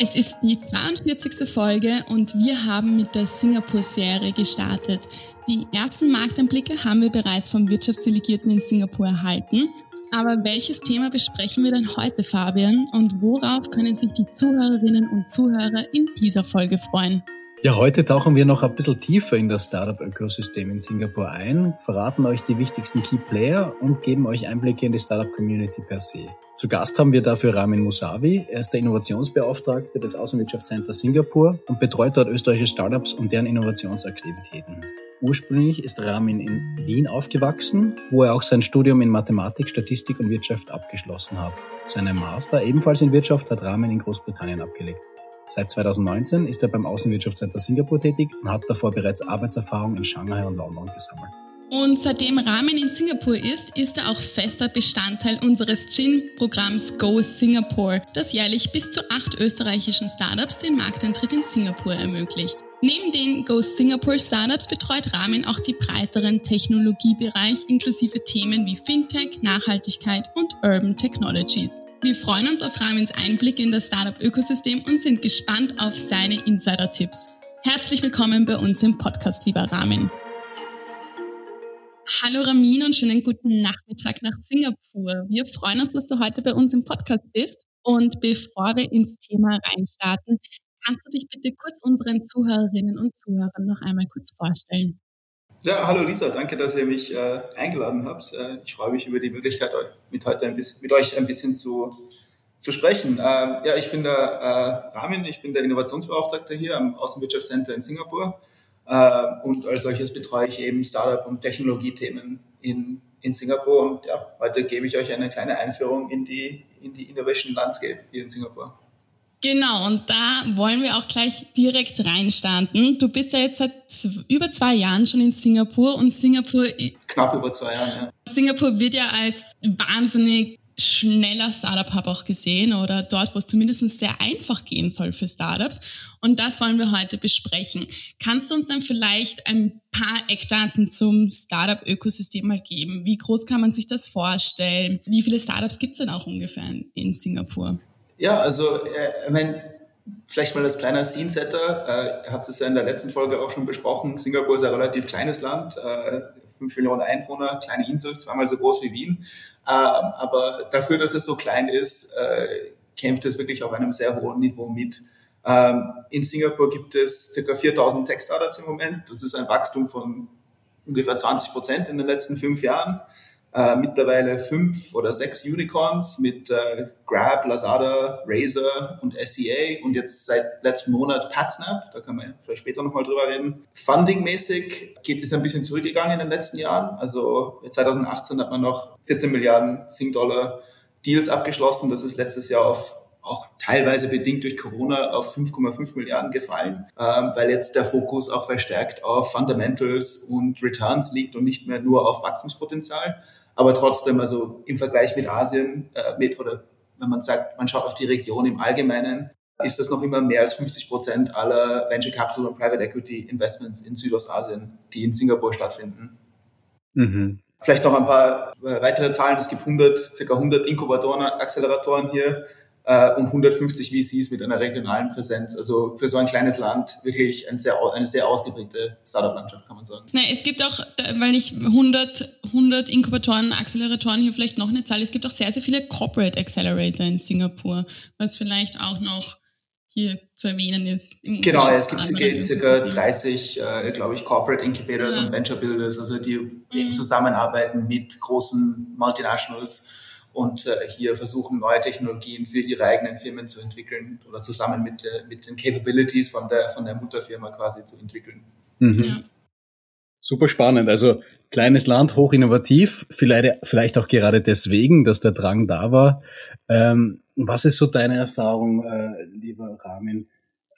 Es ist die 42. Folge und wir haben mit der Singapur-Serie gestartet. Die ersten Markteinblicke haben wir bereits vom Wirtschaftsdelegierten in Singapur erhalten. Aber welches Thema besprechen wir denn heute, Fabian? Und worauf können sich die Zuhörerinnen und Zuhörer in dieser Folge freuen? Ja, heute tauchen wir noch ein bisschen tiefer in das Startup-Ökosystem in Singapur ein, verraten euch die wichtigsten Key Player und geben euch Einblicke in die Startup-Community per se. Zu Gast haben wir dafür Ramin Musavi. Er ist der Innovationsbeauftragte des Außenwirtschaftscenters Singapur und betreut dort österreichische Startups und deren Innovationsaktivitäten. Ursprünglich ist Ramin in Wien aufgewachsen, wo er auch sein Studium in Mathematik, Statistik und Wirtschaft abgeschlossen hat. Seinen Master ebenfalls in Wirtschaft hat Ramin in Großbritannien abgelegt. Seit 2019 ist er beim Außenwirtschaftscenter Singapur tätig und hat davor bereits Arbeitserfahrung in Shanghai und London gesammelt. Und seitdem Rahmen in Singapur ist, ist er auch fester Bestandteil unseres GIN-Programms Go Singapore, das jährlich bis zu acht österreichischen Startups den Markteintritt in Singapur ermöglicht. Neben den Go Singapore Startups betreut Rahmen auch die breiteren Technologiebereich inklusive Themen wie Fintech, Nachhaltigkeit und Urban Technologies. Wir freuen uns auf Ramins Einblick in das Startup-Ökosystem und sind gespannt auf seine Insider-Tipps. Herzlich willkommen bei uns im Podcast, lieber Ramin. Hallo Ramin und schönen guten Nachmittag nach Singapur. Wir freuen uns, dass du heute bei uns im Podcast bist. Und bevor wir ins Thema reinstarten, kannst du dich bitte kurz unseren Zuhörerinnen und Zuhörern noch einmal kurz vorstellen? Ja, hallo Lisa, danke, dass ihr mich äh, eingeladen habt. Äh, ich freue mich über die Möglichkeit, mit, heute ein bisschen, mit euch ein bisschen zu, zu sprechen. Äh, ja, ich bin der äh, Ramin, ich bin der Innovationsbeauftragte hier am Außenwirtschaftscenter in Singapur. Äh, und als solches betreue ich eben Startup- und Technologiethemen in, in Singapur. Und ja, heute gebe ich euch eine kleine Einführung in die, in die Innovation Landscape hier in Singapur. Genau, und da wollen wir auch gleich direkt reinstarten. Du bist ja jetzt seit über zwei Jahren schon in Singapur und Singapur. Knapp über zwei Jahren, ja. Singapur wird ja als wahnsinnig schneller Startup-Hub auch gesehen oder dort, wo es zumindest sehr einfach gehen soll für Startups. Und das wollen wir heute besprechen. Kannst du uns dann vielleicht ein paar Eckdaten zum Startup-Ökosystem mal geben? Wie groß kann man sich das vorstellen? Wie viele Startups gibt es denn auch ungefähr in Singapur? Ja, also äh, ich meine, vielleicht mal als kleiner Scene-Setter. Äh, habt es ja in der letzten Folge auch schon besprochen. Singapur ist ein relativ kleines Land. Äh, 5 Millionen Einwohner, kleine Insel, zweimal so groß wie Wien. Ähm, aber dafür, dass es so klein ist, äh, kämpft es wirklich auf einem sehr hohen Niveau mit. Ähm, in Singapur gibt es ca. 4000 Tech-Startups im Moment. Das ist ein Wachstum von ungefähr 20 Prozent in den letzten fünf Jahren äh, mittlerweile fünf oder sechs Unicorns mit äh, Grab, Lazada, Razer und SEA und jetzt seit letztem Monat PatSnap, da kann man vielleicht später nochmal drüber reden. Funding-mäßig geht es ein bisschen zurückgegangen in den letzten Jahren. Also 2018 hat man noch 14 Milliarden Sing-Dollar Deals abgeschlossen. Das ist letztes Jahr auf auch teilweise bedingt durch Corona auf 5,5 Milliarden gefallen, ähm, weil jetzt der Fokus auch verstärkt auf Fundamentals und Returns liegt und nicht mehr nur auf Wachstumspotenzial. Aber trotzdem, also im Vergleich mit Asien, äh, mit, oder wenn man sagt, man schaut auf die Region im Allgemeinen, ist das noch immer mehr als 50 Prozent aller Venture Capital und Private Equity Investments in Südostasien, die in Singapur stattfinden. Mhm. Vielleicht noch ein paar weitere Zahlen. Es gibt 100, circa 100 Inkubatoren, Acceleratoren hier. Äh, und 150 VCs mit einer regionalen Präsenz. Also für so ein kleines Land wirklich ein sehr, eine sehr ausgeprägte Startup-Landschaft, kann man sagen. Nein, es gibt auch, weil ich 100, 100 Inkubatoren, Acceleratoren hier vielleicht noch eine Zahl, es gibt auch sehr, sehr viele Corporate Accelerator in Singapur, was vielleicht auch noch hier zu erwähnen ist. Genau, es gibt circa 30, äh, glaube ich, Corporate Incubators ja. und Venture Builders, also die mhm. zusammenarbeiten mit großen Multinationals und äh, hier versuchen, neue Technologien für ihre eigenen Firmen zu entwickeln oder zusammen mit, äh, mit den Capabilities von der, von der Mutterfirma quasi zu entwickeln. Mhm. Ja. Super spannend. Also kleines Land, hoch innovativ, vielleicht, vielleicht auch gerade deswegen, dass der Drang da war. Ähm, was ist so deine Erfahrung, äh, lieber Ramin?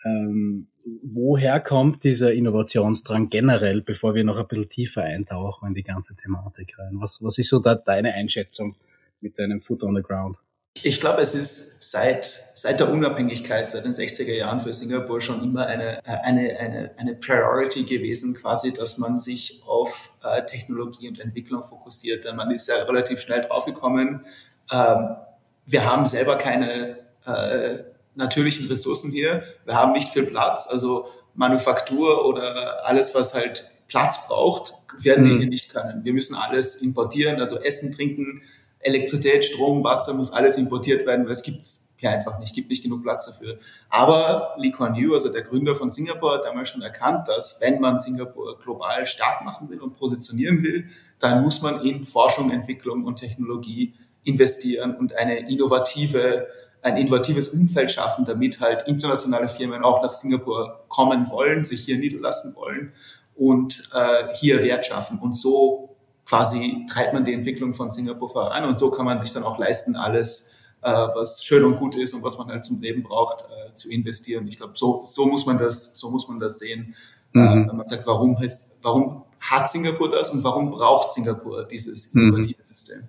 Ähm, woher kommt dieser Innovationsdrang generell, bevor wir noch ein bisschen tiefer eintauchen in die ganze Thematik rein? Was, was ist so da deine Einschätzung? Mit deinem Foot on the ground? Ich glaube, es ist seit, seit der Unabhängigkeit, seit den 60er Jahren für Singapur schon immer eine, eine, eine, eine Priority gewesen, quasi, dass man sich auf äh, Technologie und Entwicklung fokussiert. Denn man ist ja relativ schnell draufgekommen. Ähm, wir haben selber keine äh, natürlichen Ressourcen hier. Wir haben nicht viel Platz. Also Manufaktur oder alles, was halt Platz braucht, werden mhm. wir hier nicht können. Wir müssen alles importieren, also Essen, Trinken, Elektrizität, Strom, Wasser muss alles importiert werden, weil es gibt hier einfach nicht, gibt nicht genug Platz dafür. Aber Lee Kuan Yew, also der Gründer von Singapur, hat damals schon erkannt, dass wenn man Singapur global stark machen will und positionieren will, dann muss man in Forschung, Entwicklung und Technologie investieren und eine innovative ein innovatives Umfeld schaffen, damit halt internationale Firmen auch nach Singapur kommen wollen, sich hier niederlassen wollen und äh, hier Wert schaffen. Und so quasi treibt man die Entwicklung von Singapur voran und so kann man sich dann auch leisten, alles, äh, was schön und gut ist und was man halt zum Leben braucht, äh, zu investieren. Ich glaube, so, so muss man das, so muss man das sehen, äh, mhm. wenn man sagt, warum, heißt, warum hat Singapur das und warum braucht Singapur dieses mhm. innovative mhm. System?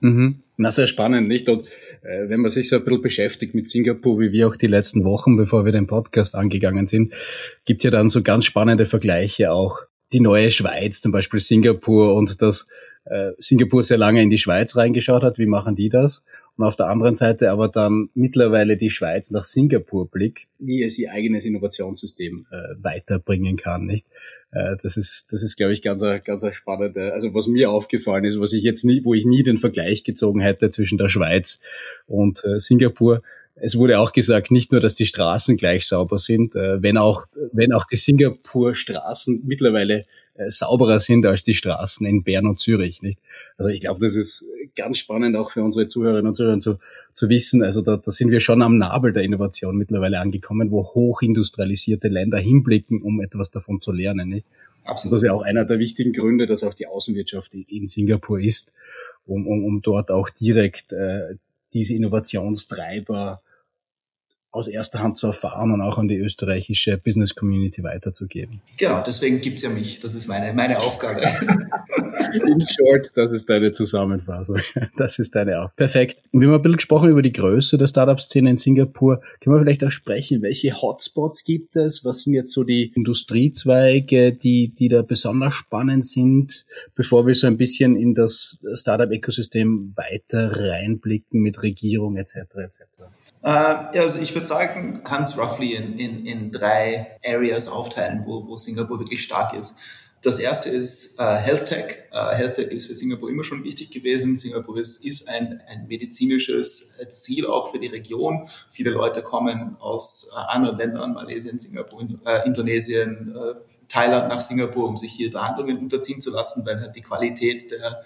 Mhm. Na, sehr spannend, nicht? Und äh, wenn man sich so ein bisschen beschäftigt mit Singapur, wie wir auch die letzten Wochen, bevor wir den Podcast angegangen sind, gibt's ja dann so ganz spannende Vergleiche auch die neue Schweiz, zum Beispiel Singapur und dass äh, Singapur sehr lange in die Schweiz reingeschaut hat, wie machen die das? Und auf der anderen Seite aber dann mittlerweile die Schweiz nach Singapur blickt, wie es ihr eigenes Innovationssystem äh, weiterbringen kann, nicht? Äh, das ist, das ist, glaube ich, ganz, ganz spannende, also was mir aufgefallen ist, was ich jetzt nie, wo ich nie den Vergleich gezogen hätte zwischen der Schweiz und äh, Singapur, es wurde auch gesagt, nicht nur, dass die Straßen gleich sauber sind, äh, wenn auch, wenn auch die Singapur-Straßen mittlerweile äh, sauberer sind als die Straßen in Bern und Zürich, nicht? Also ich glaube, das ist ganz spannend auch für unsere Zuhörerinnen und Zuhörer zu, zu wissen. Also da, da sind wir schon am Nabel der Innovation mittlerweile angekommen, wo hochindustrialisierte Länder hinblicken, um etwas davon zu lernen, nicht? Absolut. Das ist ja auch einer der wichtigen Gründe, dass auch die Außenwirtschaft in Singapur ist, um, um, um dort auch direkt äh, diese Innovationstreiber aus erster Hand zu erfahren und auch an die österreichische Business Community weiterzugeben. Genau, deswegen gibt's ja mich. Das ist meine, meine Aufgabe. In short, das ist deine Zusammenfassung. Das ist deine Aufgabe. Perfekt. Und wir haben ein bisschen gesprochen über die Größe der Startup-Szene in Singapur. Können wir vielleicht auch sprechen, welche Hotspots gibt es? Was sind jetzt so die Industriezweige, die, die da besonders spannend sind, bevor wir so ein bisschen in das Startup-Ökosystem weiter reinblicken mit Regierung etc. etc.? Äh, also ich würde sagen, kann es roughly in, in, in drei Areas aufteilen, wo, wo Singapur wirklich stark ist. Das erste ist äh, Health Tech. Äh, Health Tech ist für Singapur immer schon wichtig gewesen. Singapur ist, ist ein, ein medizinisches Ziel auch für die Region. Viele Leute kommen aus äh, anderen Ländern, Malaysia, Singapur, äh, Indonesien, äh, Thailand nach Singapur, um sich hier Behandlungen unterziehen zu lassen, weil halt die Qualität der,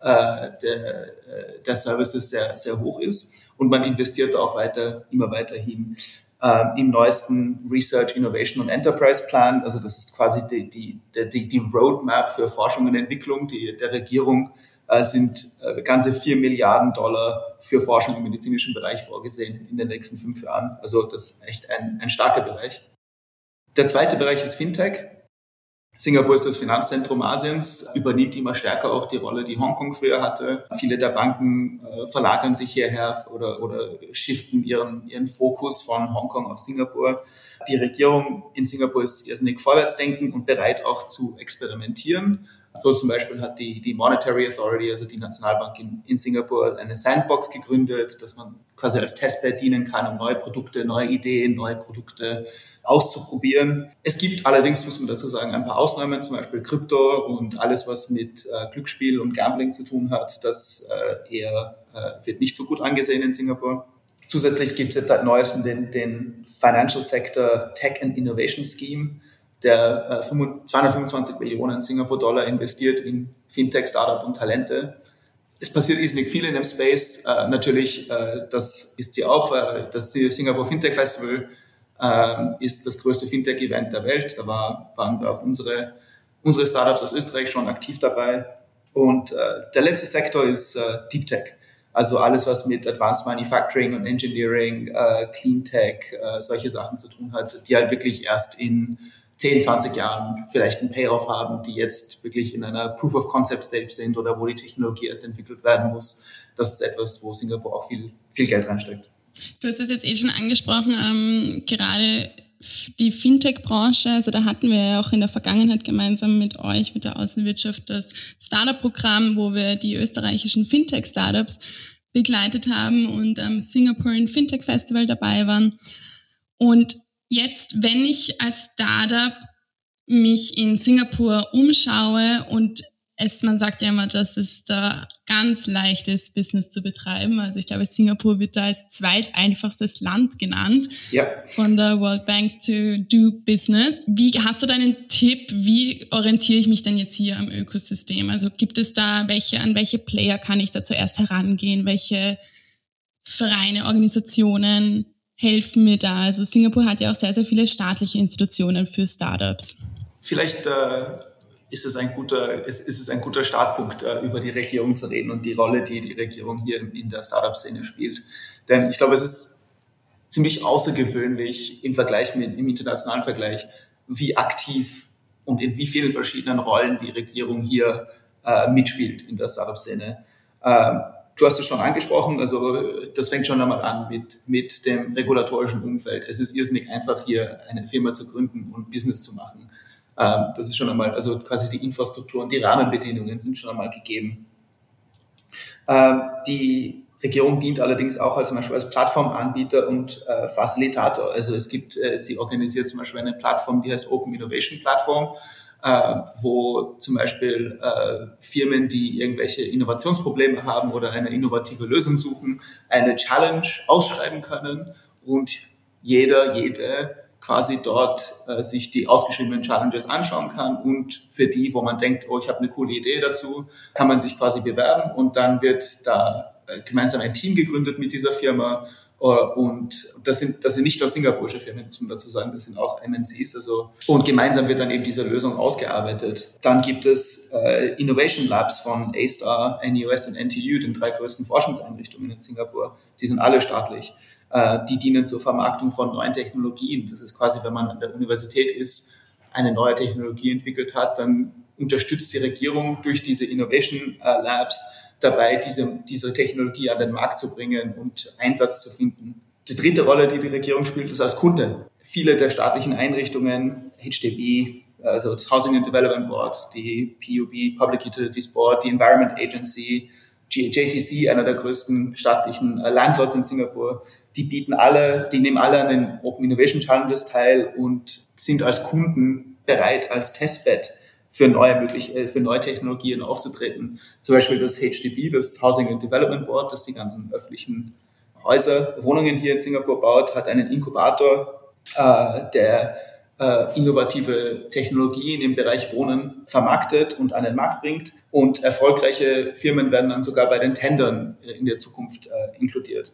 äh, der, äh, der Services sehr, sehr hoch ist und man investiert auch weiter, immer weiterhin äh, im neuesten Research, Innovation und Enterprise Plan. Also das ist quasi die, die, die, die Roadmap für Forschung und Entwicklung die, der Regierung äh, sind äh, ganze vier Milliarden Dollar für Forschung im medizinischen Bereich vorgesehen in den nächsten fünf Jahren. Also das ist echt ein, ein starker Bereich. Der zweite Bereich ist Fintech. Singapur ist das Finanzzentrum Asiens, übernimmt immer stärker auch die Rolle, die Hongkong früher hatte. Viele der Banken äh, verlagern sich hierher oder, oder shiften ihren, ihren Fokus von Hongkong auf Singapur. Die Regierung in Singapur ist irrsinnig vorwärtsdenken und bereit auch zu experimentieren. So zum Beispiel hat die, die Monetary Authority, also die Nationalbank in, in Singapur, eine Sandbox gegründet, dass man quasi als Testbed dienen kann, um neue Produkte, neue Ideen, neue Produkte auszuprobieren. Es gibt allerdings, muss man dazu sagen, ein paar Ausnahmen, zum Beispiel Krypto und alles, was mit äh, Glücksspiel und Gambling zu tun hat, das äh, eher äh, wird nicht so gut angesehen in Singapur. Zusätzlich gibt es jetzt seit neuestem den, den Financial Sector Tech and Innovation Scheme, der äh, 225 Millionen Singapur-Dollar investiert in Fintech, Startup und Talente. Es passiert irrsinnig viel in dem Space. Äh, natürlich, äh, das ist sie auch, äh, das Singapore Fintech Festival äh, ist das größte Fintech-Event der Welt. Da war, waren auch unsere, unsere Startups aus Österreich schon aktiv dabei. Und äh, der letzte Sektor ist äh, Deep Tech. Also alles, was mit Advanced Manufacturing und Engineering, äh, Clean Tech, äh, solche Sachen zu tun hat, die halt wirklich erst in 10, 20 Jahren vielleicht einen Payoff haben, die jetzt wirklich in einer Proof of Concept Stage sind oder wo die Technologie erst entwickelt werden muss. Das ist etwas, wo Singapur auch viel, viel Geld reinsteckt. Du hast das jetzt eh schon angesprochen, ähm, gerade die Fintech-Branche, also da hatten wir ja auch in der Vergangenheit gemeinsam mit euch, mit der Außenwirtschaft, das Startup-Programm, wo wir die österreichischen Fintech-Startups begleitet haben und am Singaporean Fintech Festival dabei waren. Und Jetzt, wenn ich als Startup mich in Singapur umschaue und es, man sagt ja immer, dass es da ganz leicht ist, Business zu betreiben. Also ich glaube, Singapur wird da als zweiteinfachstes Land genannt ja. von der World Bank to do Business. Wie hast du da einen Tipp? Wie orientiere ich mich denn jetzt hier am Ökosystem? Also gibt es da welche, an welche Player kann ich da zuerst herangehen? Welche Vereine, Organisationen helfen mir da? Also Singapur hat ja auch sehr, sehr viele staatliche Institutionen für Startups. Vielleicht äh, ist, es ein guter, ist, ist es ein guter Startpunkt, äh, über die Regierung zu reden und die Rolle, die die Regierung hier in der Startup-Szene spielt. Denn ich glaube, es ist ziemlich außergewöhnlich im Vergleich mit, im internationalen Vergleich, wie aktiv und in wie vielen verschiedenen Rollen die Regierung hier äh, mitspielt in der Startup-Szene. Ähm, Du hast es schon angesprochen, also das fängt schon einmal an mit, mit dem regulatorischen Umfeld. Es ist irrsinnig einfach, hier eine Firma zu gründen und Business zu machen. Ähm, das ist schon einmal, also quasi die Infrastruktur und die Rahmenbedingungen sind schon einmal gegeben. Ähm, die Regierung dient allerdings auch als zum Beispiel als Plattformanbieter und äh, Facilitator. Also es gibt, äh, sie organisiert zum Beispiel eine Plattform, die heißt Open Innovation Plattform äh, wo zum Beispiel äh, Firmen, die irgendwelche Innovationsprobleme haben oder eine innovative Lösung suchen, eine Challenge ausschreiben können und jeder, jede quasi dort äh, sich die ausgeschriebenen Challenges anschauen kann und für die, wo man denkt, oh, ich habe eine coole Idee dazu, kann man sich quasi bewerben und dann wird da äh, gemeinsam ein Team gegründet mit dieser Firma und das sind, das sind nicht nur singapurische Firmen, muss man dazu sagen, das sind auch MNCs. Also, und gemeinsam wird dann eben diese Lösung ausgearbeitet. Dann gibt es äh, Innovation Labs von A-Star, NUS und NTU, den drei größten Forschungseinrichtungen in Singapur. Die sind alle staatlich. Äh, die dienen zur Vermarktung von neuen Technologien. Das ist quasi, wenn man an der Universität ist, eine neue Technologie entwickelt hat, dann unterstützt die Regierung durch diese Innovation äh, Labs dabei, diese, diese Technologie an den Markt zu bringen und Einsatz zu finden. Die dritte Rolle, die die Regierung spielt, ist als Kunde. Viele der staatlichen Einrichtungen, HDB, also das Housing and Development Board, die PUB, Public Utilities Board, die Environment Agency, JTC, einer der größten staatlichen äh, Landlords in Singapur, die bieten alle, die nehmen alle an den Open Innovation Challenges teil und sind als Kunden bereit, als Testbed für neue, möglich, äh, für neue Technologien aufzutreten. Zum Beispiel das HDB, das Housing and Development Board, das die ganzen öffentlichen Häuser, Wohnungen hier in Singapur baut, hat einen Inkubator, äh, der äh, innovative Technologien im Bereich Wohnen vermarktet und an den Markt bringt. Und erfolgreiche Firmen werden dann sogar bei den Tendern äh, in der Zukunft äh, inkludiert.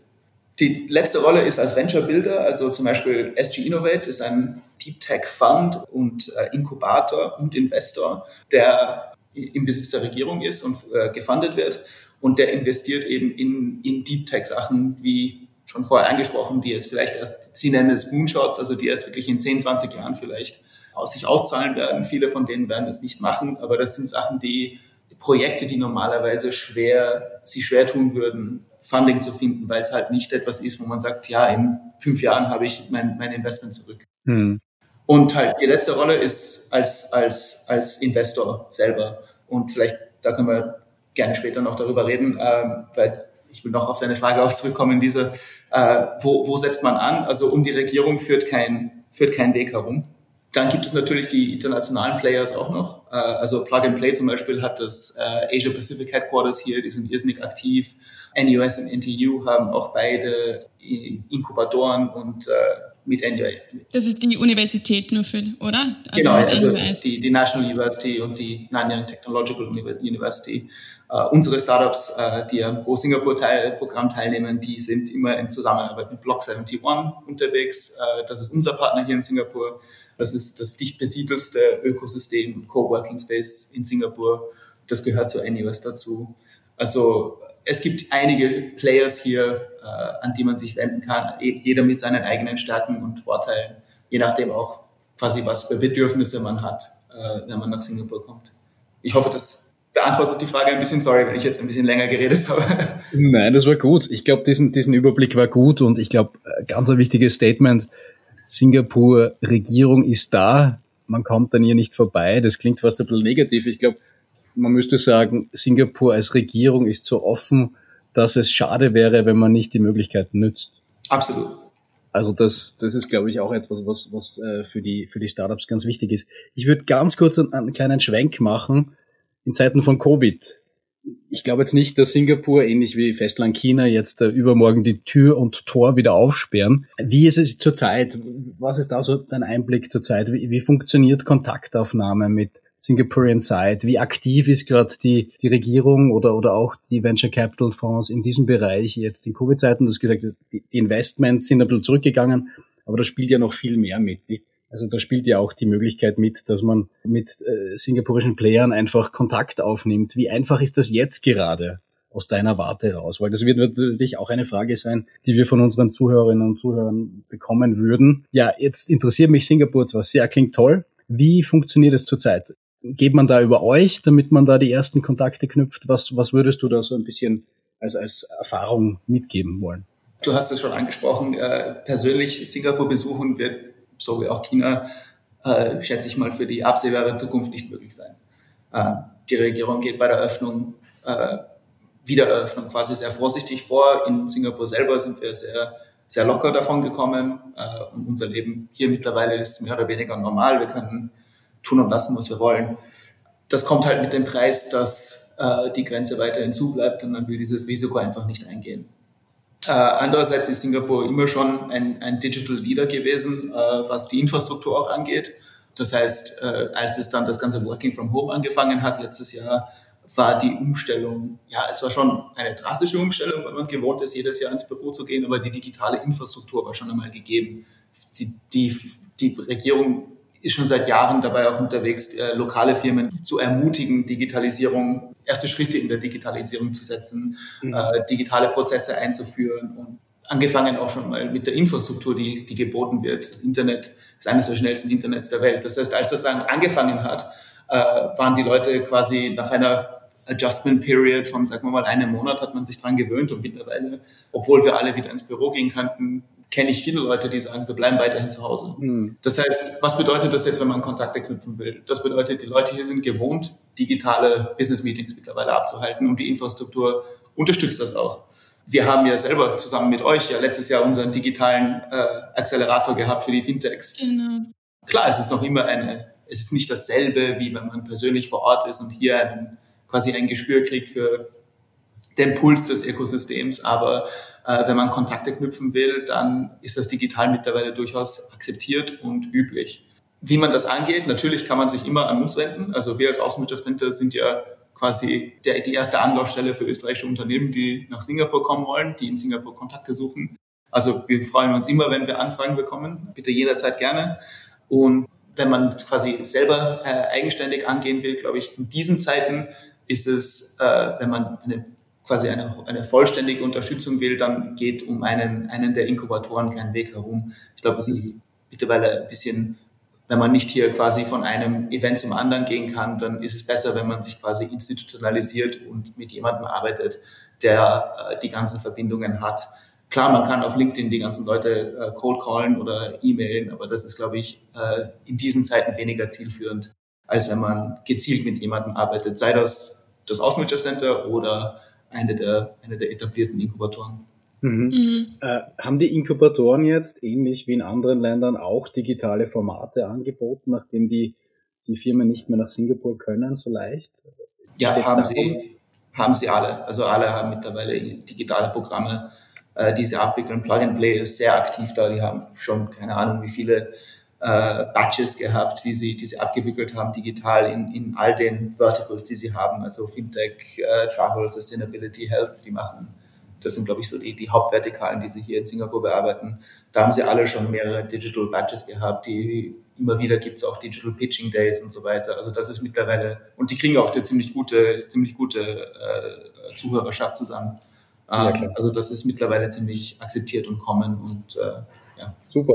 Die letzte Rolle ist als Venture Builder, also zum Beispiel SG Innovate ist ein Deep Tech Fund und äh, Inkubator und Investor, der im Besitz der Regierung ist und äh, gefundet wird und der investiert eben in, in Deep Tech Sachen wie schon vorher angesprochen, die jetzt vielleicht erst, Sie nennen es Moonshots, also die erst wirklich in 10, 20 Jahren vielleicht aus sich auszahlen werden. Viele von denen werden es nicht machen, aber das sind Sachen, die Projekte, die normalerweise schwer, sich schwer tun würden, Funding zu finden, weil es halt nicht etwas ist, wo man sagt, ja, in fünf Jahren habe ich mein, mein Investment zurück. Hm. Und halt die letzte Rolle ist als, als, als Investor selber. Und vielleicht, da können wir gerne später noch darüber reden, ähm, weil ich will noch auf seine Frage auch zurückkommen, diese, äh, wo, wo setzt man an? Also um die Regierung führt kein, führt kein Weg herum. Dann gibt es natürlich die internationalen Players auch noch. Äh, also Plug and Play zum Beispiel hat das äh, Asia Pacific Headquarters hier, die sind irrsinnig aktiv. NUS und NTU haben auch beide Inkubatoren und äh, mit NUA. Das ist die Universität nur für, oder? Also genau, also die, die National University und die Nanyang Technological University. Uh, unsere Startups, uh, die am Go Singapore Teil, Programm teilnehmen, die sind immer in Zusammenarbeit mit Block 71 unterwegs. Uh, das ist unser Partner hier in Singapur. Das ist das dicht besiedelste Ökosystem, Coworking Space in Singapur. Das gehört zur NUS dazu. Also es gibt einige Players hier, äh, an die man sich wenden kann, e, jeder mit seinen eigenen Stärken und Vorteilen, je nachdem auch quasi, was für Bedürfnisse man hat, äh, wenn man nach Singapur kommt. Ich hoffe, das beantwortet die Frage ein bisschen. Sorry, wenn ich jetzt ein bisschen länger geredet habe. Nein, das war gut. Ich glaube, diesen, diesen Überblick war gut und ich glaube, äh, ganz ein wichtiges Statement, Singapur Regierung ist da, man kommt dann hier nicht vorbei. Das klingt fast ein bisschen negativ. Ich glaube, man müsste sagen, Singapur als Regierung ist so offen, dass es schade wäre, wenn man nicht die Möglichkeiten nützt. Absolut. Also das, das ist, glaube ich, auch etwas, was, was äh, für, die, für die Startups ganz wichtig ist. Ich würde ganz kurz einen, einen kleinen Schwenk machen in Zeiten von Covid ich glaube jetzt nicht, dass Singapur, ähnlich wie Festland China, jetzt äh, übermorgen die Tür und Tor wieder aufsperren. Wie ist es zurzeit? Was ist da so dein Einblick zurzeit? Wie, wie funktioniert Kontaktaufnahme mit Singaporean Side? Wie aktiv ist gerade die, die Regierung oder, oder auch die Venture Capital Fonds in diesem Bereich jetzt in Covid-Zeiten? Du hast gesagt, die Investments sind ein bisschen zurückgegangen, aber da spielt ja noch viel mehr mit. Nicht? Also da spielt ja auch die Möglichkeit mit, dass man mit äh, singapurischen Playern einfach Kontakt aufnimmt. Wie einfach ist das jetzt gerade aus deiner Warte raus? Weil das wird natürlich auch eine Frage sein, die wir von unseren Zuhörerinnen und Zuhörern bekommen würden. Ja, jetzt interessiert mich Singapur zwar sehr, klingt toll. Wie funktioniert es zurzeit? Geht man da über euch, damit man da die ersten Kontakte knüpft? Was, was würdest du da so ein bisschen als, als Erfahrung mitgeben wollen? Du hast es schon angesprochen, äh, persönlich Singapur besuchen wird so wie auch China, äh, schätze ich mal, für die absehbare Zukunft nicht möglich sein. Äh, die Regierung geht bei der Öffnung, äh, Wiedereröffnung quasi sehr vorsichtig vor. In Singapur selber sind wir sehr, sehr locker davon gekommen äh, und unser Leben hier mittlerweile ist mehr oder weniger normal. Wir können tun und lassen, was wir wollen. Das kommt halt mit dem Preis, dass äh, die Grenze weiterhin zubleibt und man will dieses Risiko einfach nicht eingehen. Äh, andererseits ist Singapur immer schon ein, ein Digital Leader gewesen, äh, was die Infrastruktur auch angeht. Das heißt, äh, als es dann das ganze Working from Home angefangen hat letztes Jahr, war die Umstellung, ja, es war schon eine drastische Umstellung, weil man gewohnt ist, jedes Jahr ins Büro zu gehen, aber die digitale Infrastruktur war schon einmal gegeben. Die, die, die Regierung ist schon seit Jahren dabei auch unterwegs, äh, lokale Firmen zu ermutigen, Digitalisierung, erste Schritte in der Digitalisierung zu setzen, mhm. äh, digitale Prozesse einzuführen und angefangen auch schon mal mit der Infrastruktur, die, die geboten wird. Das Internet ist eines der schnellsten Internets der Welt. Das heißt, als das dann angefangen hat, äh, waren die Leute quasi nach einer Adjustment Period von, sagen wir mal, einem Monat hat man sich dran gewöhnt und mittlerweile, obwohl wir alle wieder ins Büro gehen könnten, kenne ich viele Leute, die sagen, wir bleiben weiterhin zu Hause. Mhm. Das heißt, was bedeutet das jetzt, wenn man Kontakte knüpfen will? Das bedeutet, die Leute hier sind gewohnt, digitale Business-Meetings mittlerweile abzuhalten und die Infrastruktur unterstützt das auch. Wir haben ja selber zusammen mit euch ja letztes Jahr unseren digitalen äh, Accelerator gehabt für die Fintechs. Genau. Klar, es ist noch immer eine, es ist nicht dasselbe, wie wenn man persönlich vor Ort ist und hier einen, quasi ein Gespür kriegt für den Puls des Ökosystems, aber äh, wenn man Kontakte knüpfen will, dann ist das digital mittlerweile durchaus akzeptiert und üblich. Wie man das angeht, natürlich kann man sich immer an uns wenden. Also wir als Außenwirtschaftscenter sind ja quasi der, die erste Anlaufstelle für österreichische Unternehmen, die nach Singapur kommen wollen, die in Singapur Kontakte suchen. Also wir freuen uns immer, wenn wir Anfragen bekommen. Bitte jederzeit gerne. Und wenn man quasi selber äh, eigenständig angehen will, glaube ich, in diesen Zeiten ist es, äh, wenn man eine quasi eine, eine vollständige Unterstützung will, dann geht um einen, einen der Inkubatoren kein Weg herum. Ich glaube, es ist mittlerweile ein bisschen, wenn man nicht hier quasi von einem Event zum anderen gehen kann, dann ist es besser, wenn man sich quasi institutionalisiert und mit jemandem arbeitet, der äh, die ganzen Verbindungen hat. Klar, man kann auf LinkedIn die ganzen Leute äh, cold callen oder e-mailen, aber das ist, glaube ich, äh, in diesen Zeiten weniger zielführend. als wenn man gezielt mit jemandem arbeitet, sei das das Außenwirtschaftscenter oder eine der, eine der etablierten Inkubatoren. Mhm. Mhm. Äh, haben die Inkubatoren jetzt, ähnlich wie in anderen Ländern, auch digitale Formate angeboten, nachdem die, die Firmen nicht mehr nach Singapur können, so leicht? Ja, haben sie, haben sie alle. Also alle haben mittlerweile digitale Programme, äh, die sie abwickeln. Plug and Play ist sehr aktiv da. Die haben schon keine Ahnung, wie viele äh, Batches gehabt, die sie, die sie abgewickelt haben, digital in, in all den Verticals, die sie haben, also Fintech, äh, Travel, Sustainability, Health, die machen. Das sind, glaube ich, so die, die Hauptvertikalen, die sie hier in Singapur bearbeiten. Da haben sie alle schon mehrere Digital Batches gehabt, die immer wieder gibt es auch Digital Pitching Days und so weiter. Also das ist mittlerweile, und die kriegen auch eine ziemlich gute, ziemlich gute äh, Zuhörerschaft zusammen. Ähm, ja, also das ist mittlerweile ziemlich akzeptiert und kommen und äh, ja. Super.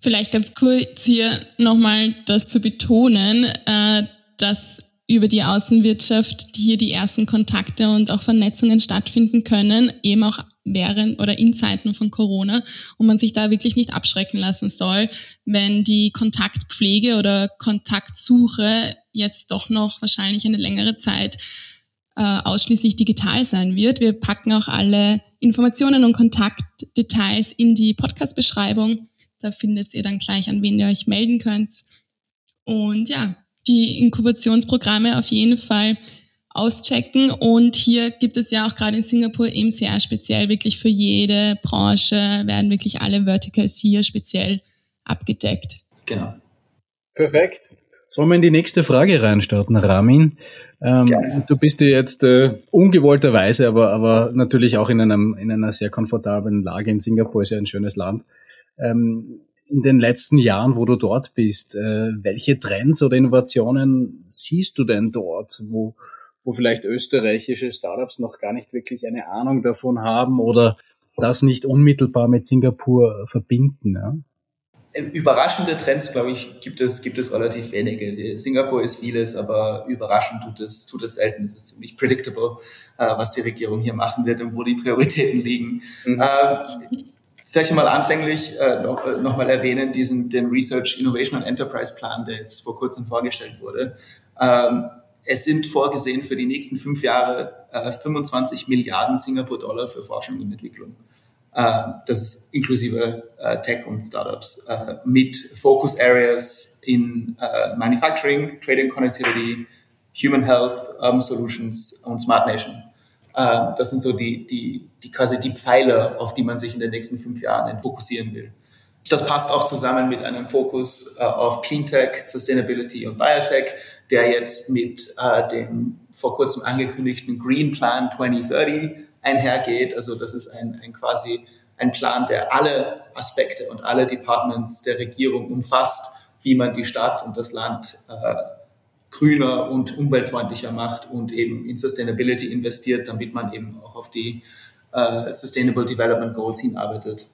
Vielleicht ganz kurz hier nochmal das zu betonen, äh, dass über die Außenwirtschaft hier die ersten Kontakte und auch Vernetzungen stattfinden können, eben auch während oder in Zeiten von Corona und man sich da wirklich nicht abschrecken lassen soll, wenn die Kontaktpflege oder Kontaktsuche jetzt doch noch wahrscheinlich eine längere Zeit äh, ausschließlich digital sein wird. Wir packen auch alle Informationen und Kontaktdetails in die Podcast-Beschreibung da findet ihr dann gleich, an wen ihr euch melden könnt. Und ja, die Inkubationsprogramme auf jeden Fall auschecken. Und hier gibt es ja auch gerade in Singapur eben sehr speziell wirklich für jede Branche werden wirklich alle Verticals hier speziell abgedeckt. Genau. Perfekt. Sollen wir in die nächste Frage reinstarten, Ramin? Ähm, du bist ja jetzt äh, ungewollterweise, aber, aber natürlich auch in, einem, in einer sehr komfortablen Lage in Singapur, ist ja ein schönes Land ähm, in den letzten Jahren, wo du dort bist, äh, welche Trends oder Innovationen siehst du denn dort, wo, wo vielleicht österreichische Startups noch gar nicht wirklich eine Ahnung davon haben oder das nicht unmittelbar mit Singapur verbinden? Ja? Überraschende Trends, glaube ich, gibt es, gibt es relativ wenige. Singapur ist vieles, aber überraschend tut es, tut es selten. Es ist ziemlich predictable, äh, was die Regierung hier machen wird und wo die Prioritäten liegen. Mhm. Äh, vielleicht mal anfänglich äh, noch, äh, noch mal erwähnen, diesen, den Research Innovation and Enterprise Plan, der jetzt vor kurzem vorgestellt wurde. Ähm, es sind vorgesehen für die nächsten fünf Jahre äh, 25 Milliarden Singapur-Dollar für Forschung und Entwicklung. Äh, das ist inklusive äh, Tech und Startups mit Focus Areas in Manufacturing, Trading Connectivity, Human Health, Urban Solutions und Smart Nation. Ähm, das sind so die, die, die quasi die Pfeiler, auf die man sich in den nächsten fünf Jahren fokussieren will. Das passt auch zusammen mit einem Fokus äh, auf Cleantech, Sustainability und Biotech, der jetzt mit äh, dem vor kurzem angekündigten Green Plan 2030 einhergeht. Also das ist ein, ein quasi ein Plan, der alle Aspekte und alle Departments der Regierung umfasst, wie man die Stadt und das Land äh, grüner und umweltfreundlicher macht und eben in Sustainability investiert, damit man eben auch auf die äh, Sustainable Development Goals hinarbeitet.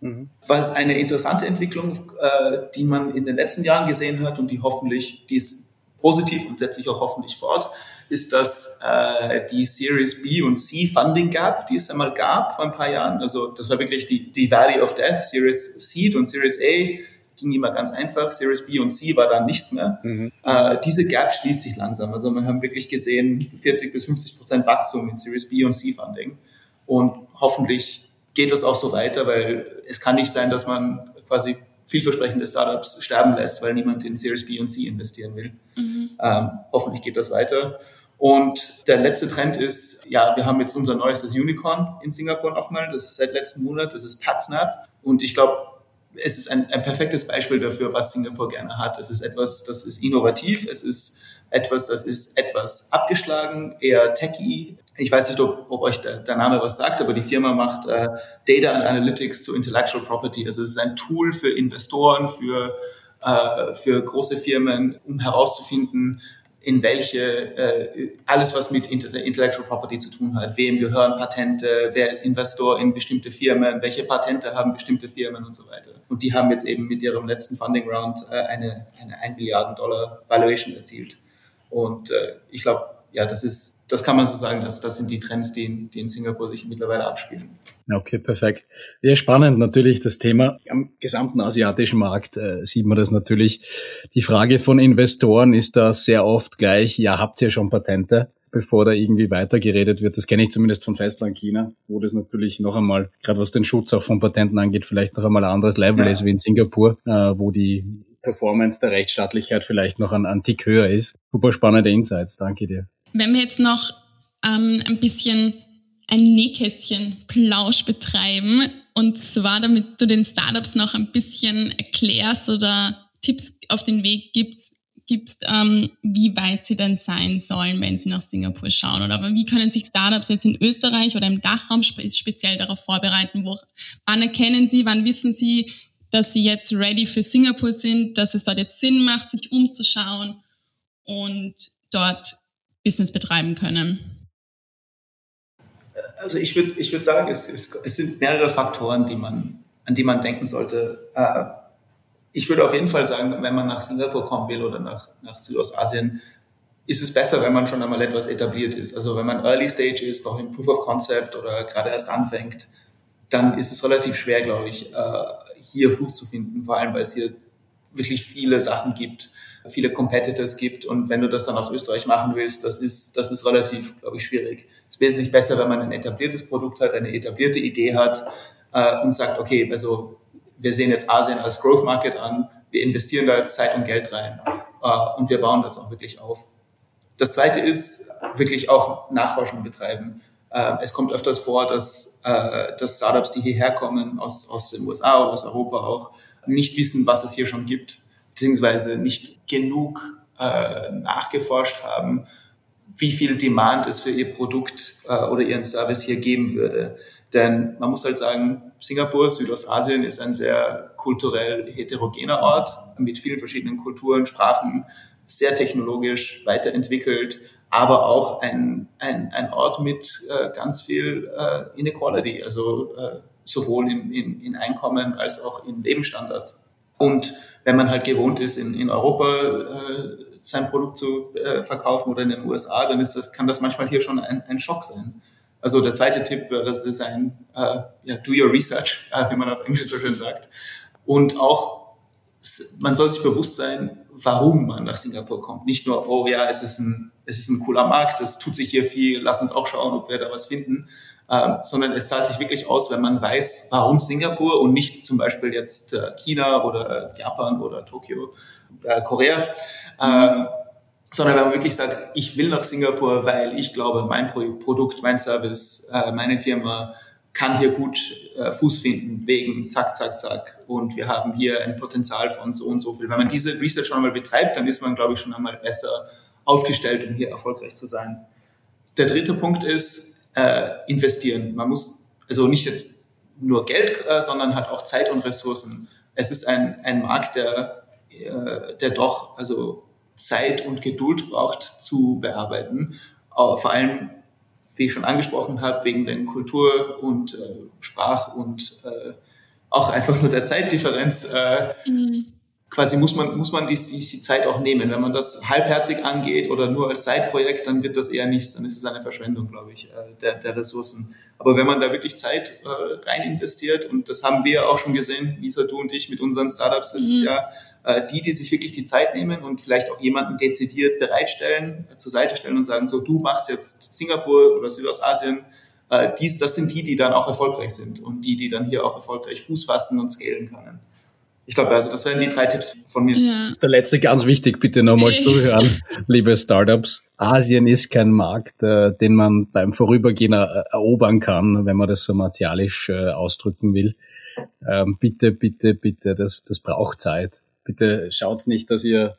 Mhm. Was eine interessante Entwicklung, äh, die man in den letzten Jahren gesehen hat und die hoffentlich, die ist positiv und setzt sich auch hoffentlich fort, ist, dass äh, die Series B und C Funding Gap, die es einmal gab vor ein paar Jahren, also das war wirklich die, die Valley of Death, Series Seed und Series A, ging immer ganz einfach. Series B und C war dann nichts mehr. Mhm. Äh, diese Gap schließt sich langsam. Also wir haben wirklich gesehen 40 bis 50 Prozent Wachstum in Series B und C Funding. Und hoffentlich geht das auch so weiter, weil es kann nicht sein, dass man quasi vielversprechende Startups sterben lässt, weil niemand in Series B und C investieren will. Mhm. Ähm, hoffentlich geht das weiter. Und der letzte Trend ist, ja, wir haben jetzt unser neuestes Unicorn in Singapur nochmal. Das ist seit letzten Monat. Das ist PatSnap. Und ich glaube, es ist ein, ein perfektes Beispiel dafür, was Singapur gerne hat. Es ist etwas, das ist innovativ, es ist etwas, das ist etwas abgeschlagen, eher techy. Ich weiß nicht, ob, ob euch der, der, Name was sagt, aber die Firma macht äh, Data and Analytics zu Intellectual Property. Also es ist ein Tool für Investoren, für, äh, für große Firmen, um herauszufinden, in welche, äh, alles was mit Intellectual Property zu tun hat. Wem gehören Patente, wer ist Investor in bestimmte Firmen, welche Patente haben bestimmte Firmen und so weiter. Und die haben jetzt eben mit ihrem letzten Funding Round äh, eine, eine 1 Milliarden Dollar Valuation erzielt. Und äh, ich glaube, ja, das ist das kann man so sagen, dass das sind die Trends, die, die in Singapur sich mittlerweile abspielen. Okay, perfekt. Ja, spannend natürlich das Thema. Am gesamten asiatischen Markt äh, sieht man das natürlich. Die Frage von Investoren ist da sehr oft gleich, ja, habt ihr schon Patente? bevor da irgendwie weitergeredet wird. Das kenne ich zumindest von Festland China, wo das natürlich noch einmal, gerade was den Schutz auch von Patenten angeht, vielleicht noch einmal ein anderes Level ja. ist wie in Singapur, äh, wo die Performance der Rechtsstaatlichkeit vielleicht noch ein, ein Tick höher ist. Super spannende Insights, danke dir. Wenn wir jetzt noch ähm, ein bisschen ein Nähkästchen-Plausch betreiben, und zwar damit du den Startups noch ein bisschen erklärst oder Tipps auf den Weg gibst, gibst ähm, wie weit sie denn sein sollen, wenn sie nach Singapur schauen. Oder wie können sich Startups jetzt in Österreich oder im Dachraum spe speziell darauf vorbereiten? Wo, wann erkennen sie, wann wissen sie, dass sie jetzt ready für Singapur sind, dass es dort jetzt Sinn macht, sich umzuschauen und dort Business betreiben können? Also ich würde ich würd sagen, es, es, es, sind mehrere Faktoren, die man, an die man denken sollte. Äh, ich würde auf jeden Fall sagen, wenn man nach Singapur kommen will oder nach, nach Südostasien, ist es besser, wenn man schon einmal etwas etabliert ist. Also wenn man Early Stage ist, noch im Proof of Concept oder gerade erst anfängt, dann ist es relativ schwer, glaube ich, äh, hier Fuß zu finden, vor allem weil es hier wirklich viele Sachen gibt, viele Competitors gibt und wenn du das dann aus Österreich machen willst, das ist, das ist relativ, glaube ich, schwierig. Es ist wesentlich besser, wenn man ein etabliertes Produkt hat, eine etablierte Idee hat äh, und sagt, okay, also wir sehen jetzt Asien als Growth Market an, wir investieren da jetzt Zeit und Geld rein äh, und wir bauen das auch wirklich auf. Das zweite ist wirklich auch Nachforschung betreiben. Äh, es kommt öfters vor, dass, äh, dass Startups, die hierher kommen, aus, aus den USA oder aus Europa auch, nicht wissen, was es hier schon gibt, beziehungsweise nicht genug äh, nachgeforscht haben, wie viel Demand es für ihr Produkt äh, oder ihren Service hier geben würde. Denn man muss halt sagen, Singapur, Südostasien ist ein sehr kulturell heterogener Ort mit vielen verschiedenen Kulturen, Sprachen, sehr technologisch weiterentwickelt, aber auch ein, ein, ein Ort mit äh, ganz viel äh, Inequality, also äh, sowohl in, in, in Einkommen als auch in Lebensstandards. Und wenn man halt gewohnt ist, in, in Europa äh, sein Produkt zu äh, verkaufen oder in den USA, dann ist das, kann das manchmal hier schon ein, ein Schock sein. Also der zweite Tipp das ist ein äh, ja, do your research, äh, wie man auf Englisch so schön sagt. Und auch, man soll sich bewusst sein, warum man nach Singapur kommt. Nicht nur, oh ja, es ist ein, es ist ein cooler Markt, es tut sich hier viel, lass uns auch schauen, ob wir da was finden, ähm, sondern es zahlt sich wirklich aus, wenn man weiß, warum Singapur und nicht zum Beispiel jetzt äh, China oder Japan oder Tokio, äh, Korea. Mhm. Ähm, sondern wenn man wirklich sagt, ich will nach Singapur, weil ich glaube, mein Produkt, mein Service, äh, meine Firma kann hier gut äh, Fuß finden, wegen zack, zack, zack. Und wir haben hier ein Potenzial von so und so viel. Wenn man diese Research schon einmal betreibt, dann ist man, glaube ich, schon einmal besser aufgestellt, um hier erfolgreich zu sein. Der dritte Punkt ist äh, investieren. Man muss also nicht jetzt nur Geld, äh, sondern hat auch Zeit und Ressourcen. Es ist ein, ein Markt, der, äh, der doch also Zeit und Geduld braucht zu bearbeiten. vor allem, wie ich schon angesprochen habe, wegen den Kultur- und äh, Sprach- und äh, auch einfach nur der Zeitdifferenz. Äh, mhm quasi muss man, muss man die, die, Zeit auch nehmen. Wenn man das halbherzig angeht oder nur als Zeitprojekt, dann wird das eher nichts, dann ist es eine Verschwendung, glaube ich, äh, der, der Ressourcen. Aber wenn man da wirklich Zeit äh, rein investiert, und das haben wir auch schon gesehen, Lisa, du und ich mit unseren Startups letztes mhm. Jahr, äh, die, die sich wirklich die Zeit nehmen und vielleicht auch jemanden dezidiert bereitstellen, äh, zur Seite stellen und sagen, so, du machst jetzt Singapur oder Südostasien, äh, dies, das sind die, die dann auch erfolgreich sind und die, die dann hier auch erfolgreich Fuß fassen und scalen können. Ich glaube, also das wären die drei Tipps von mir. Ja. Der letzte ganz wichtig, bitte nochmal zuhören, liebe Startups. Asien ist kein Markt, äh, den man beim Vorübergehen er erobern kann, wenn man das so martialisch äh, ausdrücken will. Ähm, bitte, bitte, bitte, das, das braucht Zeit. Bitte schaut nicht, dass ihr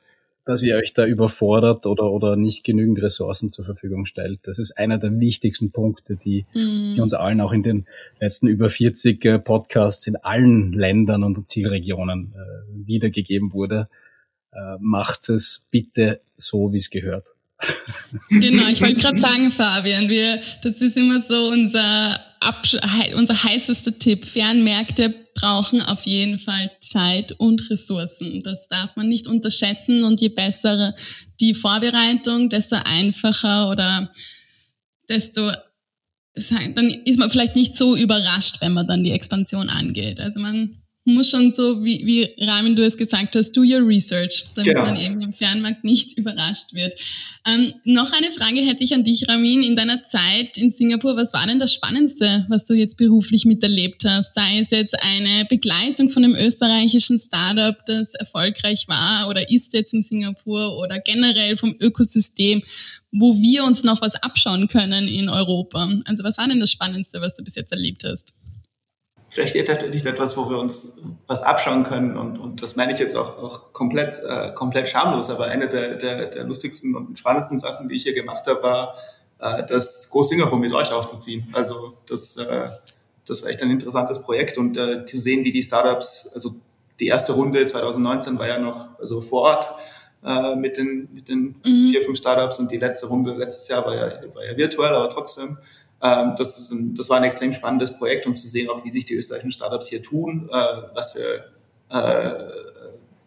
dass ihr euch da überfordert oder, oder nicht genügend Ressourcen zur Verfügung stellt. Das ist einer der wichtigsten Punkte, die, mhm. die uns allen auch in den letzten über 40 äh, Podcasts in allen Ländern und Zielregionen äh, wiedergegeben wurde. Äh, macht es bitte so, wie es gehört. Genau, ich wollte gerade sagen, Fabian, wir, das ist immer so unser, unser heißester Tipp. Fernmärkte brauchen auf jeden Fall Zeit und Ressourcen. Das darf man nicht unterschätzen und je besser die Vorbereitung, desto einfacher oder desto dann ist man vielleicht nicht so überrascht, wenn man dann die Expansion angeht. Also man muss schon so, wie, wie Ramin du es gesagt hast, do your research, damit genau. man eben im Fernmarkt nicht überrascht wird. Ähm, noch eine Frage hätte ich an dich, Ramin. In deiner Zeit in Singapur, was war denn das Spannendste, was du jetzt beruflich miterlebt hast? Sei es jetzt eine Begleitung von einem österreichischen Startup, das erfolgreich war oder ist jetzt in Singapur oder generell vom Ökosystem, wo wir uns noch was abschauen können in Europa. Also was war denn das Spannendste, was du bis jetzt erlebt hast? Vielleicht nicht etwas, wo wir uns was abschauen können. Und, und das meine ich jetzt auch, auch komplett, äh, komplett schamlos. Aber eine der, der, der lustigsten und spannendsten Sachen, die ich hier gemacht habe, war, äh, das Go Singapur mit euch aufzuziehen. Also das, äh, das war echt ein interessantes Projekt und äh, zu sehen, wie die Startups, also die erste Runde 2019 war ja noch also vor Ort äh, mit den, mit den mhm. vier, fünf Startups und die letzte Runde letztes Jahr war ja, war ja virtuell, aber trotzdem das, ist ein, das war ein extrem spannendes Projekt und zu sehen auch, wie sich die österreichischen Startups hier tun, äh, was für, äh,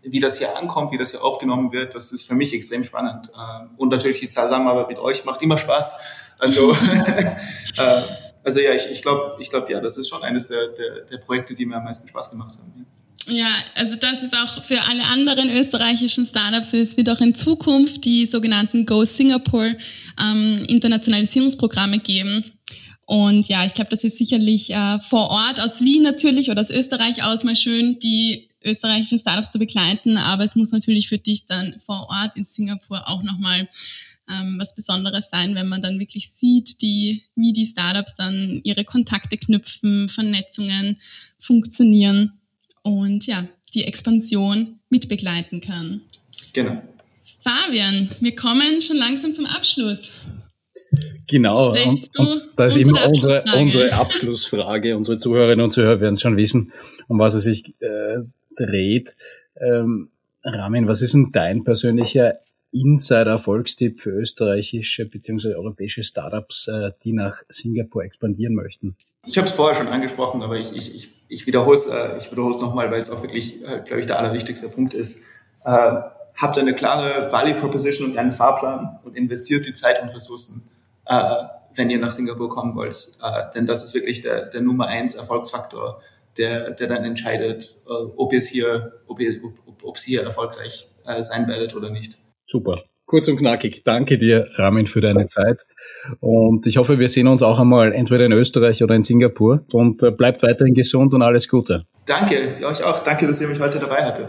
wie das hier ankommt, wie das hier aufgenommen wird, das ist für mich extrem spannend. Ähm, und natürlich die Zusammenarbeit mit euch macht immer Spaß. Also, äh, also ja, ich, ich glaube, ich glaube, ja, das ist schon eines der, der, der Projekte, die mir am meisten Spaß gemacht haben. Ja, also das ist auch für alle anderen österreichischen Startups. Es wird auch in Zukunft die sogenannten Go Singapore ähm, Internationalisierungsprogramme geben. Und ja, ich glaube, das ist sicherlich äh, vor Ort aus Wien natürlich oder aus Österreich aus mal schön, die österreichischen Startups zu begleiten. Aber es muss natürlich für dich dann vor Ort in Singapur auch nochmal ähm, was Besonderes sein, wenn man dann wirklich sieht, die, wie die Startups dann ihre Kontakte knüpfen, Vernetzungen funktionieren und ja, die Expansion mitbegleiten kann. Genau. Fabian, wir kommen schon langsam zum Abschluss. Genau, und, und da ist eben unsere, unsere Abschlussfrage. unsere Zuhörerinnen und Zuhörer werden es schon wissen, um was es sich äh, dreht. Ähm, Ramin, was ist denn dein persönlicher Insider-Erfolgstipp für österreichische bzw. europäische Startups, äh, die nach Singapur expandieren möchten? Ich habe es vorher schon angesprochen, aber ich, ich, ich, ich wiederhole es äh, nochmal, weil es auch wirklich, äh, glaube ich, der allerwichtigste Punkt ist. Äh, habt eine klare Value Proposition und einen Fahrplan und investiert die Zeit und Ressourcen äh, wenn ihr nach Singapur kommen wollt. Äh, denn das ist wirklich der, der Nummer eins Erfolgsfaktor, der, der dann entscheidet, äh, ob es hier, ob ihr, ob, ob hier erfolgreich äh, sein werdet oder nicht. Super. Kurz und knackig. Danke dir, Ramin, für deine Zeit. Und ich hoffe, wir sehen uns auch einmal entweder in Österreich oder in Singapur. Und äh, bleibt weiterhin gesund und alles Gute. Danke, euch auch. Danke, dass ihr mich heute dabei hattet.